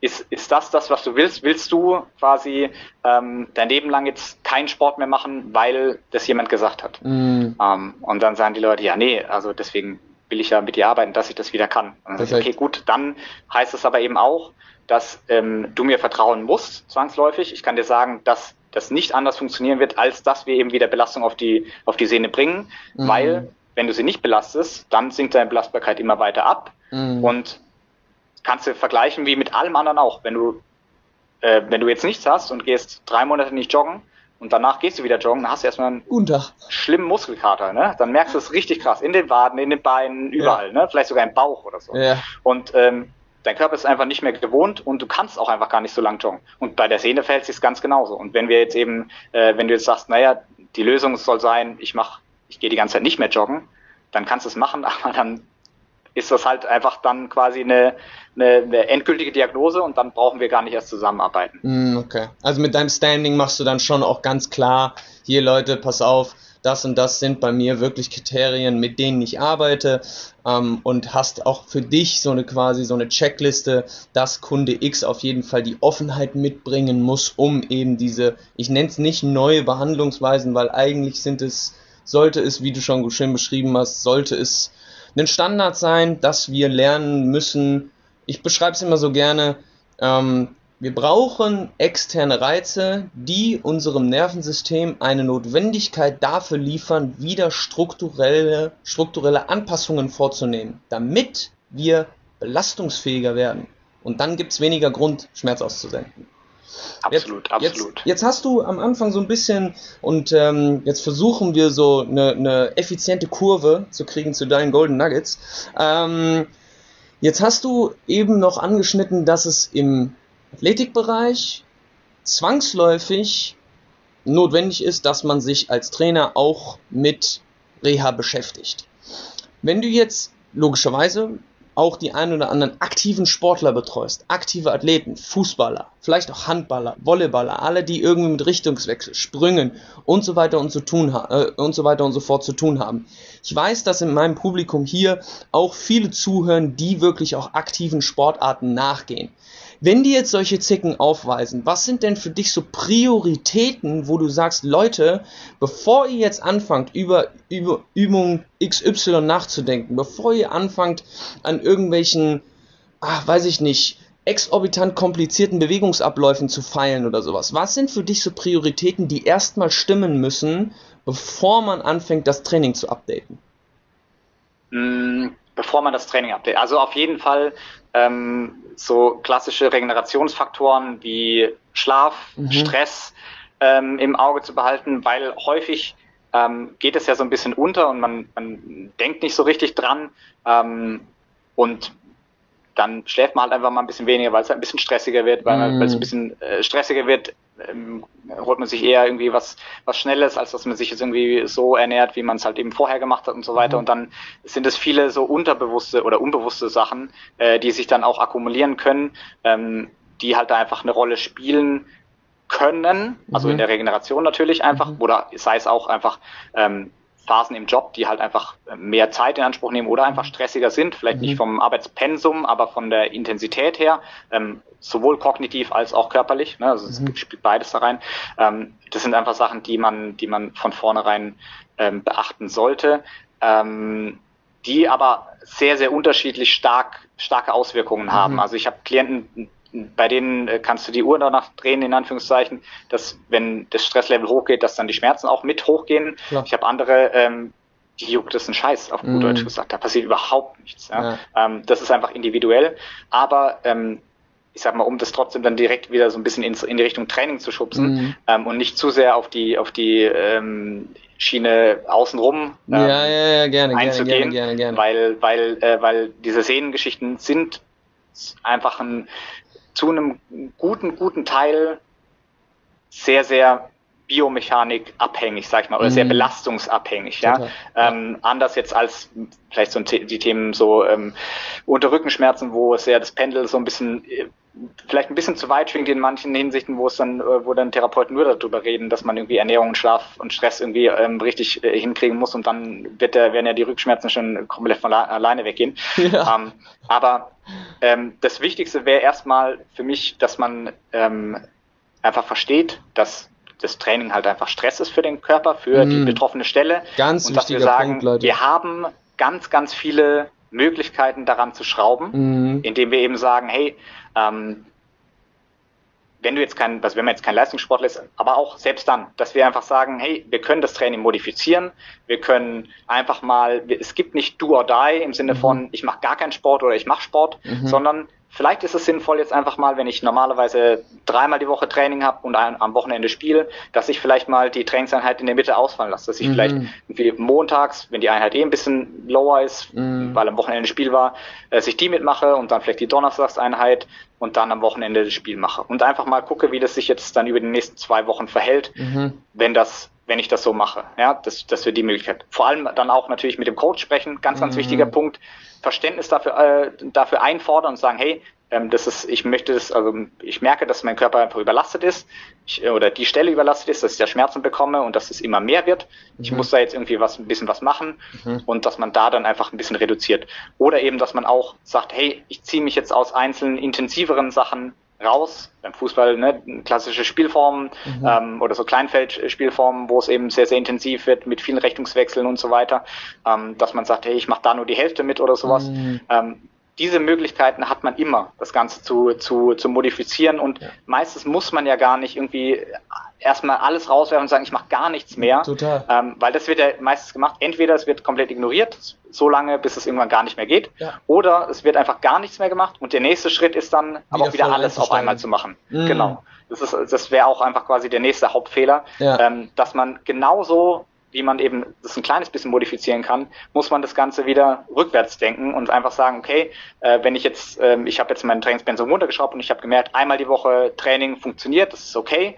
Ist, ist das das, was du willst? Willst du quasi ähm, dein Leben lang jetzt keinen Sport mehr machen, weil das jemand gesagt hat? Mm. Ähm, und dann sagen die Leute, ja, nee, also deswegen will ich ja mit dir arbeiten, dass ich das wieder kann. Und dann ich, okay, gut, dann heißt es aber eben auch, dass ähm, du mir vertrauen musst, zwangsläufig. Ich kann dir sagen, dass das nicht anders funktionieren wird, als dass wir eben wieder Belastung auf die, auf die Sehne bringen, mm. weil wenn du sie nicht belastest, dann sinkt deine Belastbarkeit immer weiter ab. Mm. Und kannst du vergleichen wie mit allem anderen auch. Wenn du, äh, wenn du jetzt nichts hast und gehst drei Monate nicht joggen und danach gehst du wieder joggen, dann hast du erstmal einen Unter. schlimmen Muskelkater, ne? Dann merkst du es richtig krass. In den Waden, in den Beinen, überall, ja. ne? Vielleicht sogar im Bauch oder so. Ja. Und ähm, dein Körper ist einfach nicht mehr gewohnt und du kannst auch einfach gar nicht so lang joggen. Und bei der Sehne fällt es sich ganz genauso. Und wenn wir jetzt eben, äh, wenn du jetzt sagst, naja, die Lösung soll sein, ich mach, ich gehe die ganze Zeit nicht mehr joggen, dann kannst du es machen, aber dann ist das halt einfach dann quasi eine, eine, eine, endgültige Diagnose und dann brauchen wir gar nicht erst zusammenarbeiten. Mm, okay. Also mit deinem Standing machst du dann schon auch ganz klar, hier Leute, pass auf, das und das sind bei mir wirklich Kriterien, mit denen ich arbeite ähm, und hast auch für dich so eine quasi so eine Checkliste, dass Kunde X auf jeden Fall die Offenheit mitbringen muss, um eben diese, ich nenne es nicht neue Behandlungsweisen, weil eigentlich sind es, sollte es, wie du schon schön beschrieben hast, sollte es ein Standard sein, dass wir lernen müssen. Ich beschreibe es immer so gerne. Ähm, wir brauchen externe Reize, die unserem Nervensystem eine Notwendigkeit dafür liefern, wieder strukturelle, strukturelle Anpassungen vorzunehmen, damit wir belastungsfähiger werden. Und dann gibt es weniger Grund, Schmerz auszusenden. Absolut, jetzt, absolut. Jetzt, jetzt, hast du am Anfang so ein bisschen und ähm, jetzt versuchen wir so eine, eine, effiziente Kurve zu kriegen zu deinen Golden Nuggets. Ähm, jetzt hast du eben noch angeschnitten, dass es im Athletikbereich zwangsläufig notwendig ist, dass man sich als Trainer auch mit Reha beschäftigt. Wenn du jetzt logischerweise auch die ein oder anderen aktiven Sportler betreust, aktive Athleten, Fußballer, vielleicht auch Handballer, Volleyballer, alle, die irgendwie mit Richtungswechsel, Sprüngen und so weiter und so tun äh, und so weiter und so fort zu tun haben. Ich weiß, dass in meinem Publikum hier auch viele zuhören, die wirklich auch aktiven Sportarten nachgehen. Wenn die jetzt solche Zicken aufweisen, was sind denn für dich so Prioritäten, wo du sagst, Leute, bevor ihr jetzt anfangt, über, über Übungen XY nachzudenken, bevor ihr anfangt an irgendwelchen, ach, weiß ich nicht, exorbitant komplizierten Bewegungsabläufen zu feilen oder sowas. Was sind für dich so Prioritäten, die erstmal stimmen müssen, bevor man anfängt, das Training zu updaten? Mm, bevor man das Training updatet. Also auf jeden Fall ähm, so klassische Regenerationsfaktoren wie Schlaf, mhm. Stress ähm, im Auge zu behalten, weil häufig ähm, geht es ja so ein bisschen unter und man, man denkt nicht so richtig dran. Ähm, und dann schläft man halt einfach mal ein bisschen weniger, weil es halt ein bisschen stressiger wird, weil, weil es ein mhm. bisschen äh, stressiger wird, ähm, holt man sich eher irgendwie was, was Schnelles, als dass man sich jetzt irgendwie so ernährt, wie man es halt eben vorher gemacht hat und so weiter. Mhm. Und dann sind es viele so unterbewusste oder unbewusste Sachen, äh, die sich dann auch akkumulieren können, ähm, die halt da einfach eine Rolle spielen können, also mhm. in der Regeneration natürlich einfach, mhm. oder sei es auch einfach ähm, Phasen im Job, die halt einfach mehr Zeit in Anspruch nehmen oder einfach stressiger sind, vielleicht mhm. nicht vom Arbeitspensum, aber von der Intensität her, ähm, sowohl kognitiv als auch körperlich. Ne? Also mhm. es spielt beides da rein. Ähm, das sind einfach Sachen, die man, die man von vornherein ähm, beachten sollte, ähm, die aber sehr, sehr unterschiedlich stark, starke Auswirkungen haben. Mhm. Also ich habe Klienten, bei denen äh, kannst du die Uhr danach drehen, in Anführungszeichen, dass wenn das Stresslevel hochgeht, dass dann die Schmerzen auch mit hochgehen. Klar. Ich habe andere, ähm, die juckt das ein Scheiß, auf gut mm. Deutsch gesagt. Da passiert überhaupt nichts. Ja? ja. Ähm, das ist einfach individuell. Aber ähm, ich sag mal, um das trotzdem dann direkt wieder so ein bisschen in, in die Richtung Training zu schubsen mm. ähm, und nicht zu sehr auf die, auf die ähm, Schiene außenrum ähm, ja, ja, ja, gerne, einzugehen, gerne, gerne, gerne. weil, weil, äh, weil diese Sehnengeschichten sind einfach ein zu einem guten, guten Teil sehr, sehr Biomechanik abhängig, sag ich mal, oder mhm. sehr belastungsabhängig, ja. Ähm, anders jetzt als vielleicht so die Themen so ähm, unter Rückenschmerzen, wo es ja das Pendel so ein bisschen äh, vielleicht ein bisschen zu weit schwingt in manchen Hinsichten, wo es dann, äh, wo dann Therapeuten nur darüber reden, dass man irgendwie Ernährung, Schlaf und Stress irgendwie ähm, richtig äh, hinkriegen muss und dann wird der, werden ja die Rückschmerzen schon komplett von alleine weggehen. Ja. Ähm, aber ähm, das Wichtigste wäre erstmal für mich, dass man ähm, einfach versteht, dass das Training halt einfach Stress ist für den Körper, für mm. die betroffene Stelle. Ganz und dass wir sagen, Punkt, Leute. wir haben ganz, ganz viele Möglichkeiten daran zu schrauben, mm. indem wir eben sagen, hey, ähm, wenn du jetzt kein, also wenn man jetzt kein Leistungssportler ist, aber auch selbst dann, dass wir einfach sagen, hey, wir können das Training modifizieren, wir können einfach mal, es gibt nicht do or die im Sinne mhm. von, ich mache gar keinen Sport oder ich mache Sport, mhm. sondern Vielleicht ist es sinnvoll jetzt einfach mal, wenn ich normalerweise dreimal die Woche Training habe und ein, am Wochenende spiele, dass ich vielleicht mal die Trainingseinheit in der Mitte ausfallen lasse. Dass ich mhm. vielleicht irgendwie montags, wenn die Einheit eh ein bisschen lower ist, mhm. weil am Wochenende Spiel war, dass ich die mitmache und dann vielleicht die Donnerstagseinheit und dann am Wochenende das Spiel mache. Und einfach mal gucke, wie das sich jetzt dann über die nächsten zwei Wochen verhält, mhm. wenn das wenn ich das so mache. Ja, das, das wird die Möglichkeit. Vor allem dann auch natürlich mit dem Coach sprechen. Ganz, ganz mhm. wichtiger Punkt. Verständnis dafür, äh, dafür einfordern und sagen, hey, ähm, das ist, ich möchte das, also ich merke, dass mein Körper einfach überlastet ist ich, äh, oder die Stelle überlastet ist, dass ich da Schmerzen bekomme und dass es immer mehr wird. Mhm. Ich muss da jetzt irgendwie was, ein bisschen was machen mhm. und dass man da dann einfach ein bisschen reduziert. Oder eben, dass man auch sagt, hey, ich ziehe mich jetzt aus einzelnen intensiveren Sachen raus. Beim Fußball ne, klassische Spielformen mhm. ähm, oder so Kleinfeldspielformen, wo es eben sehr, sehr intensiv wird mit vielen Richtungswechseln und so weiter, ähm, dass man sagt, hey, ich mache da nur die Hälfte mit oder sowas. Mhm. Ähm, diese Möglichkeiten hat man immer, das Ganze zu, zu, zu modifizieren und ja. meistens muss man ja gar nicht irgendwie erstmal alles rauswerfen und sagen, ich mache gar nichts mehr. Total. Ähm, weil das wird ja meistens gemacht. Entweder es wird komplett ignoriert, so lange, bis es irgendwann gar nicht mehr geht, ja. oder es wird einfach gar nichts mehr gemacht und der nächste Schritt ist dann wieder aber auch wieder alles auf einmal zu machen. Mhm. Genau. Das ist, das wäre auch einfach quasi der nächste Hauptfehler, ja. ähm, dass man genauso wie man eben das ein kleines bisschen modifizieren kann, muss man das Ganze wieder rückwärts denken und einfach sagen, okay, äh, wenn ich jetzt, äh, ich habe jetzt meinen Trainingspensum runtergeschraubt und ich habe gemerkt, einmal die Woche Training funktioniert, das ist okay,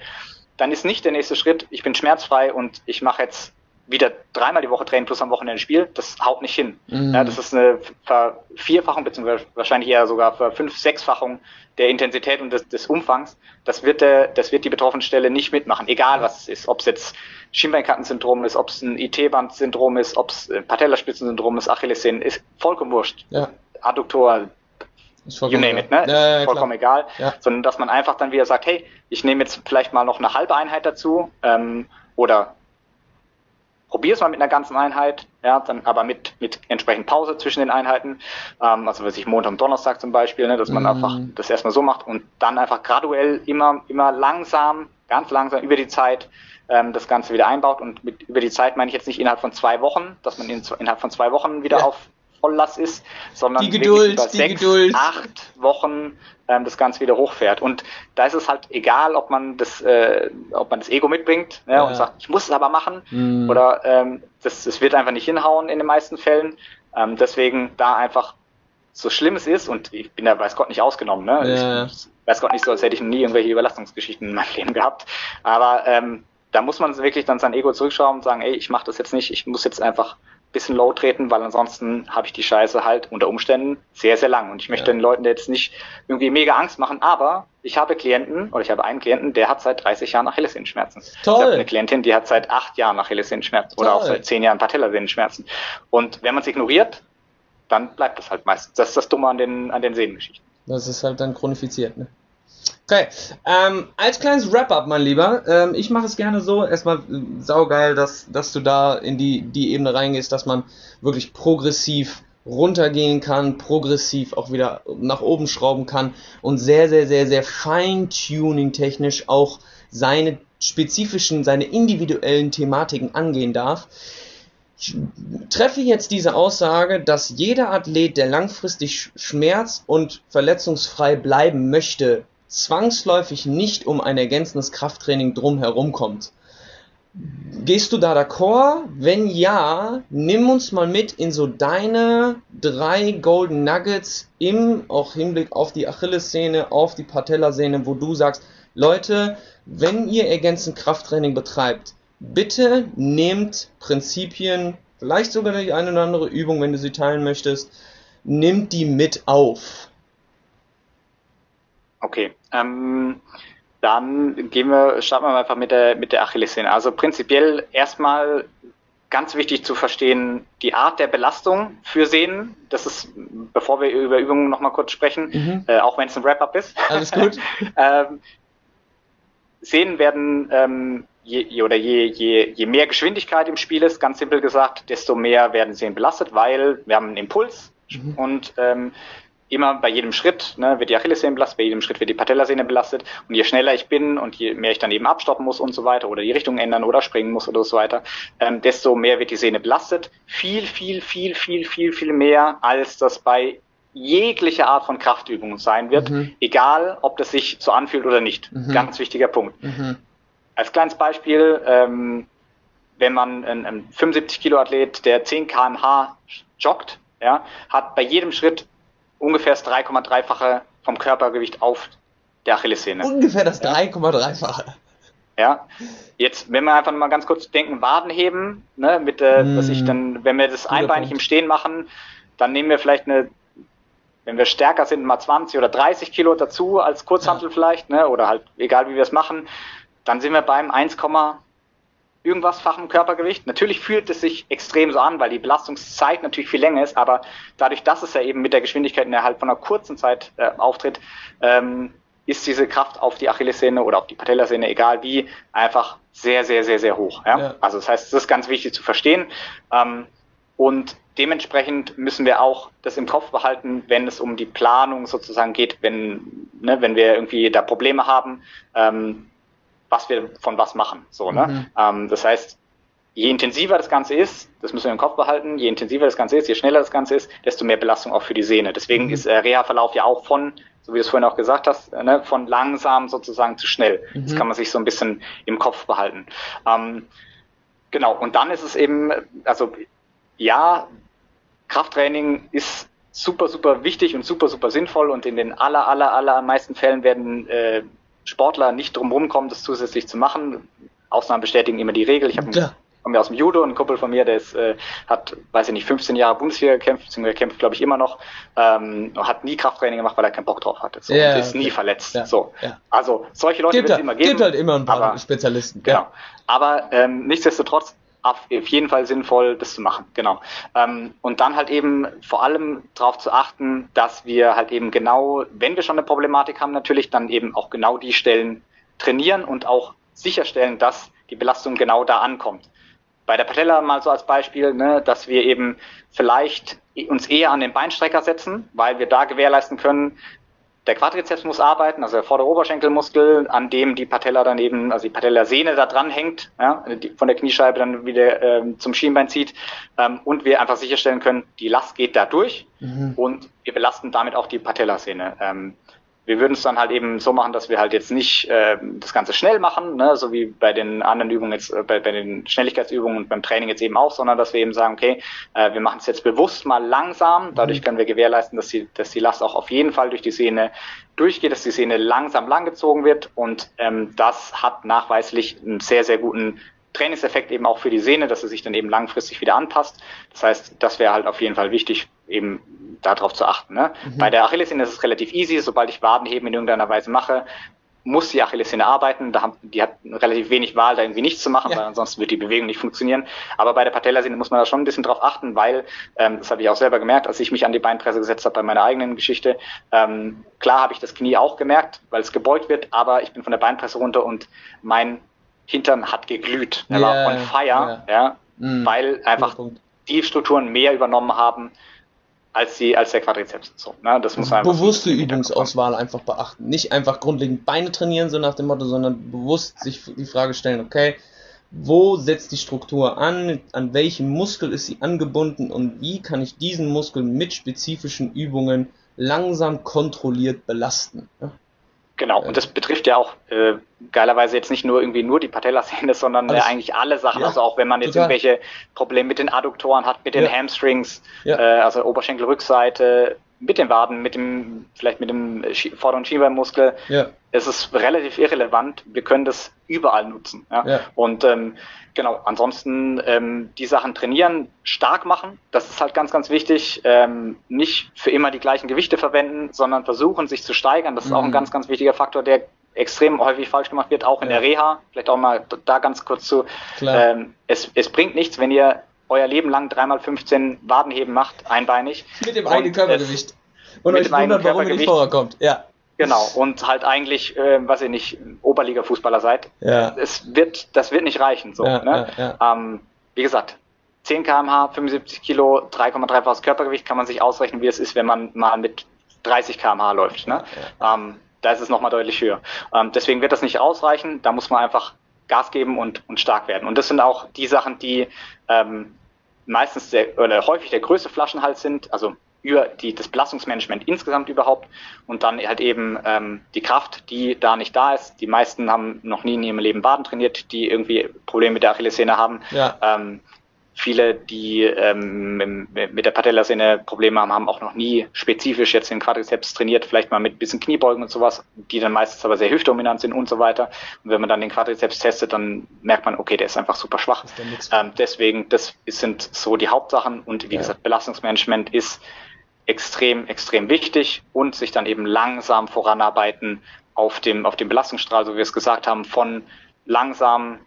dann ist nicht der nächste Schritt, ich bin schmerzfrei und ich mache jetzt wieder dreimal die Woche Training plus am Wochenende Spiel, das haut nicht hin. Mhm. Ja, das ist eine Vervierfachung, beziehungsweise wahrscheinlich eher sogar fünf, sechsfachung der Intensität und des, des Umfangs. Das wird, der, das wird die betroffene Stelle nicht mitmachen, egal was es ist. Ob es jetzt Schienbeinkattensyndrom ist, ob es ein IT-Band-Syndrom ist, ob es Patellaspitzensyndrom ist, Achillessehnen, ist vollkommen wurscht. Ja. Adduktor, you name it, ne? Ja, ja, vollkommen egal. Sondern dass man einfach dann wieder sagt, hey, ich nehme jetzt vielleicht mal noch eine halbe Einheit dazu ähm, oder probier es mal mit einer ganzen Einheit, ja, dann aber mit, mit entsprechend Pause zwischen den Einheiten, ähm, also was ich Montag und Donnerstag zum Beispiel, ne, dass man mm. einfach das erstmal so macht und dann einfach graduell immer, immer langsam, ganz langsam über die Zeit ähm, das Ganze wieder einbaut und mit über die Zeit meine ich jetzt nicht innerhalb von zwei Wochen, dass man in, innerhalb von zwei Wochen wieder ja. auf Volllast ist, sondern die Geduld, über die sechs, Geduld. acht Wochen ähm, das Ganze wieder hochfährt. Und da ist es halt egal, ob man das, äh, ob man das Ego mitbringt ne, ja. und sagt, ich muss es aber machen, mhm. oder ähm, das, das wird einfach nicht hinhauen in den meisten Fällen. Ähm, deswegen da einfach so schlimm es ist, und ich bin da weiß Gott nicht ausgenommen, ne? Ja. Ich, weiß Gott nicht so, als hätte ich nie irgendwelche Überlastungsgeschichten in meinem Leben gehabt. Aber ähm, da muss man wirklich dann sein Ego zurückschrauben und sagen, ey, ich mache das jetzt nicht, ich muss jetzt einfach bisschen low treten, weil ansonsten habe ich die Scheiße halt unter Umständen sehr, sehr lang. Und ich möchte ja. den Leuten jetzt nicht irgendwie mega Angst machen, aber ich habe Klienten oder ich habe einen Klienten, der hat seit 30 Jahren Achillessehnenschmerzen. Toll. Ich habe eine Klientin, die hat seit acht Jahren Achillessehnenschmerzen oder auch seit zehn Jahren Patellasehnenschmerzen. Und wenn man es ignoriert, dann bleibt das halt meistens. Das ist das Dumme an den, an den Sehnengeschichten. Das ist halt dann chronifiziert, ne? Okay, ähm, als kleines Wrap-up, mein Lieber, ähm, ich mache es gerne so, erstmal äh, saugeil, dass, dass du da in die, die Ebene reingehst, dass man wirklich progressiv runtergehen kann, progressiv auch wieder nach oben schrauben kann und sehr, sehr, sehr, sehr feintuning technisch auch seine spezifischen, seine individuellen Thematiken angehen darf. Ich treffe jetzt diese Aussage, dass jeder Athlet, der langfristig schmerz- und verletzungsfrei bleiben möchte, zwangsläufig nicht um ein ergänzendes Krafttraining drumherum kommt. Gehst du da d'accord? Wenn ja, nimm uns mal mit in so deine drei Golden Nuggets im auch Hinblick auf die Achillessehne, auf die Patellasehne, wo du sagst, Leute, wenn ihr ergänzend Krafttraining betreibt, bitte nehmt Prinzipien, vielleicht sogar die eine oder andere Übung, wenn du sie teilen möchtest, nimmt die mit auf. Okay, ähm, dann gehen wir, starten wir einfach mit der, mit der Achillessehne. Also prinzipiell erstmal ganz wichtig zu verstehen, die Art der Belastung für Sehnen. Das ist, bevor wir über Übungen nochmal kurz sprechen, mhm. äh, auch wenn es ein Wrap-up ist. Alles gut. ähm, Sehnen werden, ähm, je, oder je, je, je mehr Geschwindigkeit im Spiel ist, ganz simpel gesagt, desto mehr werden Sehnen belastet, weil wir haben einen Impuls mhm. und ähm, immer bei jedem Schritt ne, wird die Achillessehne belastet, bei jedem Schritt wird die Patellasehne belastet und je schneller ich bin und je mehr ich dann eben abstoppen muss und so weiter oder die Richtung ändern oder springen muss oder so weiter, ähm, desto mehr wird die Sehne belastet. Viel, viel, viel, viel, viel, viel mehr, als das bei jeglicher Art von Kraftübung sein wird, mhm. egal ob das sich so anfühlt oder nicht. Mhm. Ganz wichtiger Punkt. Mhm. Als kleines Beispiel, ähm, wenn man ein, ein 75 Kilo Athlet, der 10 kmh joggt, ja, hat bei jedem Schritt ungefähr das 3,3-fache vom Körpergewicht auf der Achillessehne. Ungefähr das 3,3-fache. Ja. Jetzt, wenn wir einfach mal ganz kurz denken, Waden heben, ne, mit, äh, mm. was ich dann, wenn wir das einbeinig im Stehen machen, dann nehmen wir vielleicht eine, wenn wir stärker sind, mal 20 oder 30 Kilo dazu als Kurzhantel ja. vielleicht, ne, oder halt, egal wie wir es machen, dann sind wir beim 1, irgendwas fachem Körpergewicht. Natürlich fühlt es sich extrem so an, weil die Belastungszeit natürlich viel länger ist, aber dadurch, dass es ja eben mit der Geschwindigkeit innerhalb von einer kurzen Zeit äh, auftritt, ähm, ist diese Kraft auf die Achillessehne oder auf die Patellasehne, egal wie, einfach sehr, sehr, sehr, sehr hoch. Ja? ja. Also das heißt, das ist ganz wichtig zu verstehen. Ähm, und dementsprechend müssen wir auch das im Kopf behalten, wenn es um die Planung sozusagen geht, wenn, ne, wenn wir irgendwie da Probleme haben. Ähm, was wir von was machen. So, ne? Mhm. Ähm, das heißt, je intensiver das Ganze ist, das müssen wir im Kopf behalten, je intensiver das Ganze ist, je schneller das Ganze ist, desto mehr Belastung auch für die Sehne. Deswegen mhm. ist äh, Reha-Verlauf ja auch von, so wie du es vorhin auch gesagt hast, äh, ne, von langsam sozusagen zu schnell. Mhm. Das kann man sich so ein bisschen im Kopf behalten. Ähm, genau, und dann ist es eben, also ja, Krafttraining ist super, super wichtig und super, super sinnvoll und in den aller, aller, aller meisten Fällen werden äh, Sportler nicht drum kommen, das zusätzlich zu machen. Ausnahmen bestätigen immer die Regel. Ich habe ja. komme aus dem Judo, ein Kumpel von mir, der ist, äh, hat, weiß ich nicht, 15 Jahre Bundesliga gekämpft, beziehungsweise kämpft, glaube ich, immer noch, ähm, hat nie Krafttraining gemacht, weil er keinen Bock drauf hatte. So, ja, und ist okay. nie verletzt. Ja, so. Also solche Leute wird es immer geben. Gibt halt immer ein paar aber, Spezialisten. Genau. Aber ähm, nichtsdestotrotz auf jeden Fall sinnvoll, das zu machen, genau. Ähm, und dann halt eben vor allem darauf zu achten, dass wir halt eben genau, wenn wir schon eine Problematik haben, natürlich dann eben auch genau die Stellen trainieren und auch sicherstellen, dass die Belastung genau da ankommt. bei der Patella mal so als Beispiel, ne, dass wir eben vielleicht uns eher an den Beinstrecker setzen, weil wir da gewährleisten können, der Quadrizeps muss arbeiten, also der vordere Oberschenkelmuskel, an dem die Patella dann eben, also die Patellasehne da dran hängt, ja, die von der Kniescheibe dann wieder ähm, zum Schienbein zieht ähm, und wir einfach sicherstellen können, die Last geht da durch mhm. und wir belasten damit auch die Patellasehne. Ähm, wir würden es dann halt eben so machen, dass wir halt jetzt nicht äh, das Ganze schnell machen, ne, so wie bei den anderen Übungen jetzt, äh, bei, bei den Schnelligkeitsübungen und beim Training jetzt eben auch, sondern dass wir eben sagen, okay, äh, wir machen es jetzt bewusst mal langsam. Dadurch mhm. können wir gewährleisten, dass die, dass die Last auch auf jeden Fall durch die Sehne durchgeht, dass die Sehne langsam langgezogen wird und ähm, das hat nachweislich einen sehr, sehr guten Trainingseffekt eben auch für die Sehne, dass sie sich dann eben langfristig wieder anpasst. Das heißt, das wäre halt auf jeden Fall wichtig, eben darauf zu achten. Ne? Mhm. Bei der Achillessehne ist es relativ easy, sobald ich Wadenheben in irgendeiner Weise mache, muss die Achillessehne arbeiten. Da haben, die hat relativ wenig Wahl, da irgendwie nichts zu machen, ja. weil ansonsten wird die Bewegung nicht funktionieren. Aber bei der Patellasehne muss man da schon ein bisschen drauf achten, weil, ähm, das habe ich auch selber gemerkt, als ich mich an die Beinpresse gesetzt habe bei meiner eigenen Geschichte. Ähm, klar habe ich das Knie auch gemerkt, weil es gebeugt wird, aber ich bin von der Beinpresse runter und mein Hintern hat geglüht. Er yeah, war on fire, yeah. ja, mm, weil einfach die Strukturen mehr übernommen haben als, die, als der Quadrizeps. So, ne? das muss man Bewusste Übungsauswahl einfach beachten. Nicht einfach grundlegend Beine trainieren, so nach dem Motto, sondern bewusst sich die Frage stellen, okay, wo setzt die Struktur an, an welchen Muskel ist sie angebunden und wie kann ich diesen Muskel mit spezifischen Übungen langsam kontrolliert belasten. Ja? Genau, und das betrifft ja auch äh, geilerweise jetzt nicht nur irgendwie nur die Patellasehne, sondern äh, eigentlich alle Sachen. Ja, also auch wenn man jetzt total. irgendwelche Probleme mit den Adduktoren hat, mit den ja. Hamstrings, ja. Äh, also Oberschenkelrückseite, mit den Waden, mit dem, vielleicht mit dem vorderen Schienbeinmuskel. Ja. Es ist relativ irrelevant. Wir können das überall nutzen. Ja? ja. Und ähm, genau, ansonsten ähm, die Sachen trainieren, stark machen. Das ist halt ganz, ganz wichtig. Ähm, nicht für immer die gleichen Gewichte verwenden, sondern versuchen, sich zu steigern. Das ist mhm. auch ein mhm. ganz, ganz wichtiger Faktor, der extrem häufig falsch gemacht wird, auch in ja. der Reha. Vielleicht auch mal da ganz kurz zu. Ähm, es, es bringt nichts, wenn ihr euer Leben lang dreimal 15 Wadenheben macht, einbeinig. Mit dem eigenen Körpergewicht. Und euch wundert, warum ihr nicht vorkommt. Ja. Genau, und halt eigentlich, äh, was ihr nicht, Oberliga-Fußballer seid. Ja. Es wird, das wird nicht reichen. So, ja, ne? ja, ja. Ähm, wie gesagt, 10 kmh, 75 Kilo, 3,3-faches Körpergewicht kann man sich ausrechnen, wie es ist, wenn man mal mit 30 kmh läuft. Ne? Ähm, da ist es nochmal deutlich höher. Ähm, deswegen wird das nicht ausreichen. Da muss man einfach Gas geben und, und stark werden. Und das sind auch die Sachen, die ähm, meistens der, oder häufig der größte Flaschenhals sind. Also über die, das Belastungsmanagement insgesamt überhaupt und dann halt eben ähm, die Kraft, die da nicht da ist. Die meisten haben noch nie in ihrem Leben Baden trainiert, die irgendwie Probleme mit der Achillessehne haben. Ja. Ähm, viele, die ähm, mit der Patellasehne Probleme haben, haben auch noch nie spezifisch jetzt den Quadrizeps trainiert, vielleicht mal mit bisschen Kniebeugen und sowas, die dann meistens aber sehr hüftdominant sind und so weiter. Und wenn man dann den Quadrizeps testet, dann merkt man, okay, der ist einfach super schwach. Ähm, deswegen, das sind so die Hauptsachen und wie ja. gesagt, Belastungsmanagement ist extrem, extrem wichtig und sich dann eben langsam voranarbeiten auf dem, auf dem Belastungsstrahl, so wie wir es gesagt haben, von langsam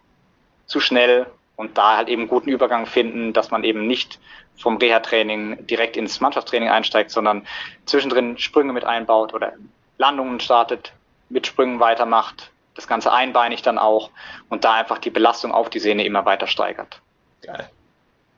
zu schnell und da halt eben guten Übergang finden, dass man eben nicht vom Reha-Training direkt ins Mannschaftstraining einsteigt, sondern zwischendrin Sprünge mit einbaut oder Landungen startet, mit Sprüngen weitermacht, das Ganze einbeinig dann auch und da einfach die Belastung auf die Sehne immer weiter steigert. Geil.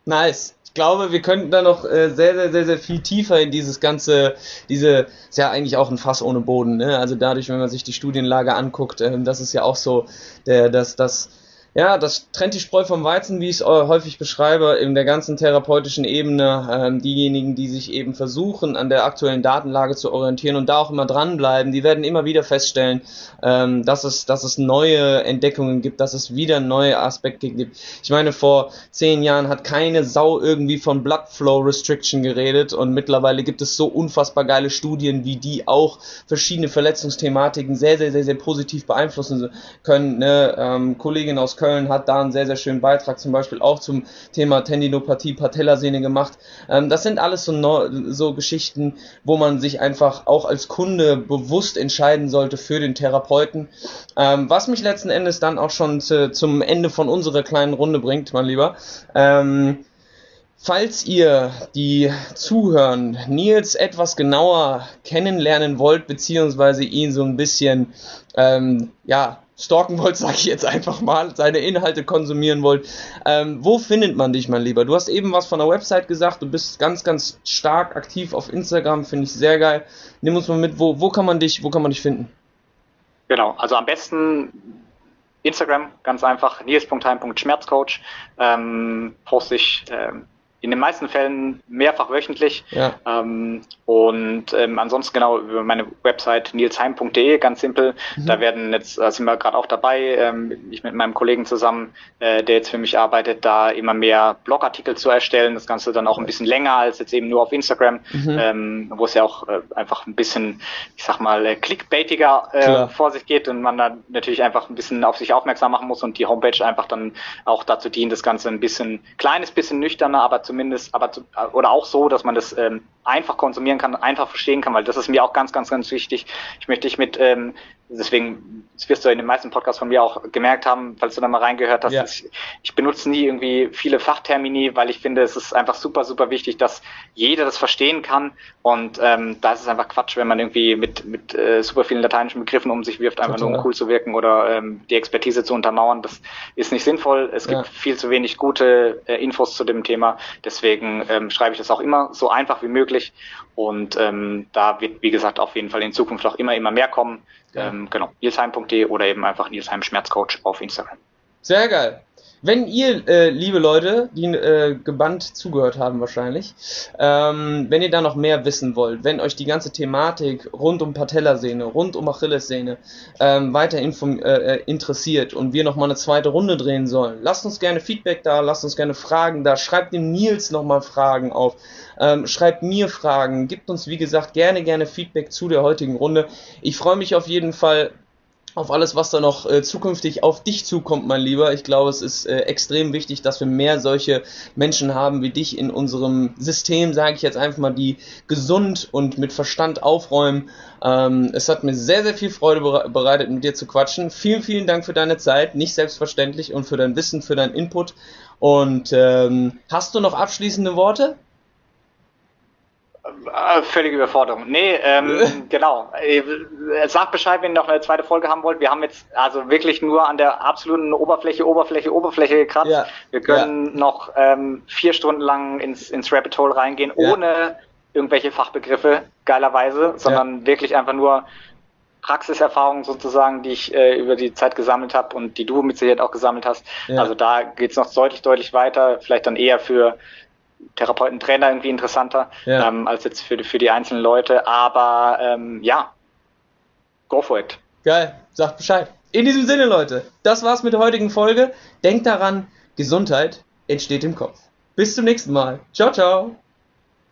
Nice glaube, wir könnten da noch äh, sehr, sehr, sehr, sehr viel tiefer in dieses ganze, diese, ist ja eigentlich auch ein Fass ohne Boden, ne? Also dadurch, wenn man sich die Studienlage anguckt, äh, das ist ja auch so, der, das, das, ja, das trennt die Spreu vom Weizen, wie ich es häufig beschreibe, in der ganzen therapeutischen Ebene. Ähm, diejenigen, die sich eben versuchen, an der aktuellen Datenlage zu orientieren und da auch immer dranbleiben, die werden immer wieder feststellen, ähm, dass, es, dass es neue Entdeckungen gibt, dass es wieder neue Aspekte gibt. Ich meine, vor zehn Jahren hat keine Sau irgendwie von Blood Flow Restriction geredet und mittlerweile gibt es so unfassbar geile Studien, wie die auch verschiedene Verletzungsthematiken sehr, sehr, sehr, sehr positiv beeinflussen können. Ne? Ähm, Kollegin aus Köln Köln hat da einen sehr, sehr schönen Beitrag zum Beispiel auch zum Thema Tendinopathie, Patellasehne gemacht. Ähm, das sind alles so, so Geschichten, wo man sich einfach auch als Kunde bewusst entscheiden sollte für den Therapeuten. Ähm, was mich letzten Endes dann auch schon zu, zum Ende von unserer kleinen Runde bringt, mein Lieber. Ähm, Falls ihr, die zuhören, Nils etwas genauer kennenlernen wollt, beziehungsweise ihn so ein bisschen, ähm, ja, stalken wollt, sage ich jetzt einfach mal, seine Inhalte konsumieren wollt, ähm, wo findet man dich, mein Lieber? Du hast eben was von der Website gesagt, du bist ganz, ganz stark aktiv auf Instagram, finde ich sehr geil. Nimm uns mal mit, wo, wo kann man dich, wo kann man dich finden? Genau, also am besten Instagram, ganz einfach, nils.heim.schmerzcoach, ähm, poste ich ähm, in den meisten Fällen mehrfach wöchentlich. Ja. Ähm, und ähm, ansonsten genau über meine Website nilsheim.de, ganz simpel. Mhm. Da werden jetzt, da sind wir gerade auch dabei, ähm, ich mit meinem Kollegen zusammen, äh, der jetzt für mich arbeitet, da immer mehr Blogartikel zu erstellen. Das Ganze dann auch ein bisschen länger als jetzt eben nur auf Instagram, mhm. ähm, wo es ja auch äh, einfach ein bisschen, ich sag mal, äh, clickbaitiger äh, vor sich geht und man dann natürlich einfach ein bisschen auf sich aufmerksam machen muss und die Homepage einfach dann auch dazu dient, das Ganze ein bisschen, kleines bisschen nüchterner, aber zumindest, aber zu, oder auch so, dass man das ähm, einfach konsumieren kann, einfach verstehen kann, weil das ist mir auch ganz, ganz, ganz wichtig. Ich möchte dich mit, ähm, deswegen, das wirst du in den meisten Podcasts von mir auch gemerkt haben, falls du da mal reingehört hast, ja. ich, ich benutze nie irgendwie viele Fachtermini, weil ich finde, es ist einfach super, super wichtig, dass jeder das verstehen kann und ähm, da ist es einfach Quatsch, wenn man irgendwie mit, mit äh, super vielen lateinischen Begriffen um sich wirft, einfach Total. nur um cool zu wirken oder ähm, die Expertise zu untermauern. Das ist nicht sinnvoll. Es gibt ja. viel zu wenig gute äh, Infos zu dem Thema. Deswegen ähm, schreibe ich das auch immer so einfach wie möglich. Und ähm, da wird, wie gesagt, auf jeden Fall in Zukunft auch immer, immer mehr kommen. Ja. Ähm, genau, nilsheim.de oder eben einfach Nilsheim Schmerzcoach auf Instagram. Sehr geil. Wenn ihr, äh, liebe Leute, die äh, gebannt zugehört haben wahrscheinlich, ähm, wenn ihr da noch mehr wissen wollt, wenn euch die ganze Thematik rund um Patellasehne, rund um Achillessehne ähm, weiter äh, äh interessiert und wir nochmal eine zweite Runde drehen sollen, lasst uns gerne Feedback da, lasst uns gerne Fragen da, schreibt dem Nils nochmal Fragen auf, ähm, schreibt mir Fragen, gibt uns wie gesagt gerne, gerne Feedback zu der heutigen Runde. Ich freue mich auf jeden Fall auf alles, was da noch äh, zukünftig auf dich zukommt, mein Lieber. Ich glaube, es ist äh, extrem wichtig, dass wir mehr solche Menschen haben wie dich in unserem System, sage ich jetzt einfach mal, die gesund und mit Verstand aufräumen. Ähm, es hat mir sehr, sehr viel Freude bereitet, mit dir zu quatschen. Vielen, vielen Dank für deine Zeit, nicht selbstverständlich, und für dein Wissen, für deinen Input. Und ähm, hast du noch abschließende Worte? Äh, völlige Überforderung. Nee, ähm, genau. Äh, sag Bescheid, wenn ihr noch eine zweite Folge haben wollt. Wir haben jetzt also wirklich nur an der absoluten Oberfläche, Oberfläche, Oberfläche gekratzt. Ja. Wir können ja. noch ähm, vier Stunden lang ins, ins Rabbit Hole reingehen, ja. ohne irgendwelche Fachbegriffe, geilerweise, sondern wirklich einfach nur Praxiserfahrungen sozusagen, die ich äh, über die Zeit gesammelt habe und die du mit Sicherheit auch gesammelt hast. Also da geht's noch deutlich, deutlich weiter. Vielleicht dann eher für Therapeuten, Trainer irgendwie interessanter ja. ähm, als jetzt für, für die einzelnen Leute. Aber ähm, ja, go for it. Geil, sagt Bescheid. In diesem Sinne, Leute, das war's mit der heutigen Folge. Denkt daran, Gesundheit entsteht im Kopf. Bis zum nächsten Mal. Ciao, ciao.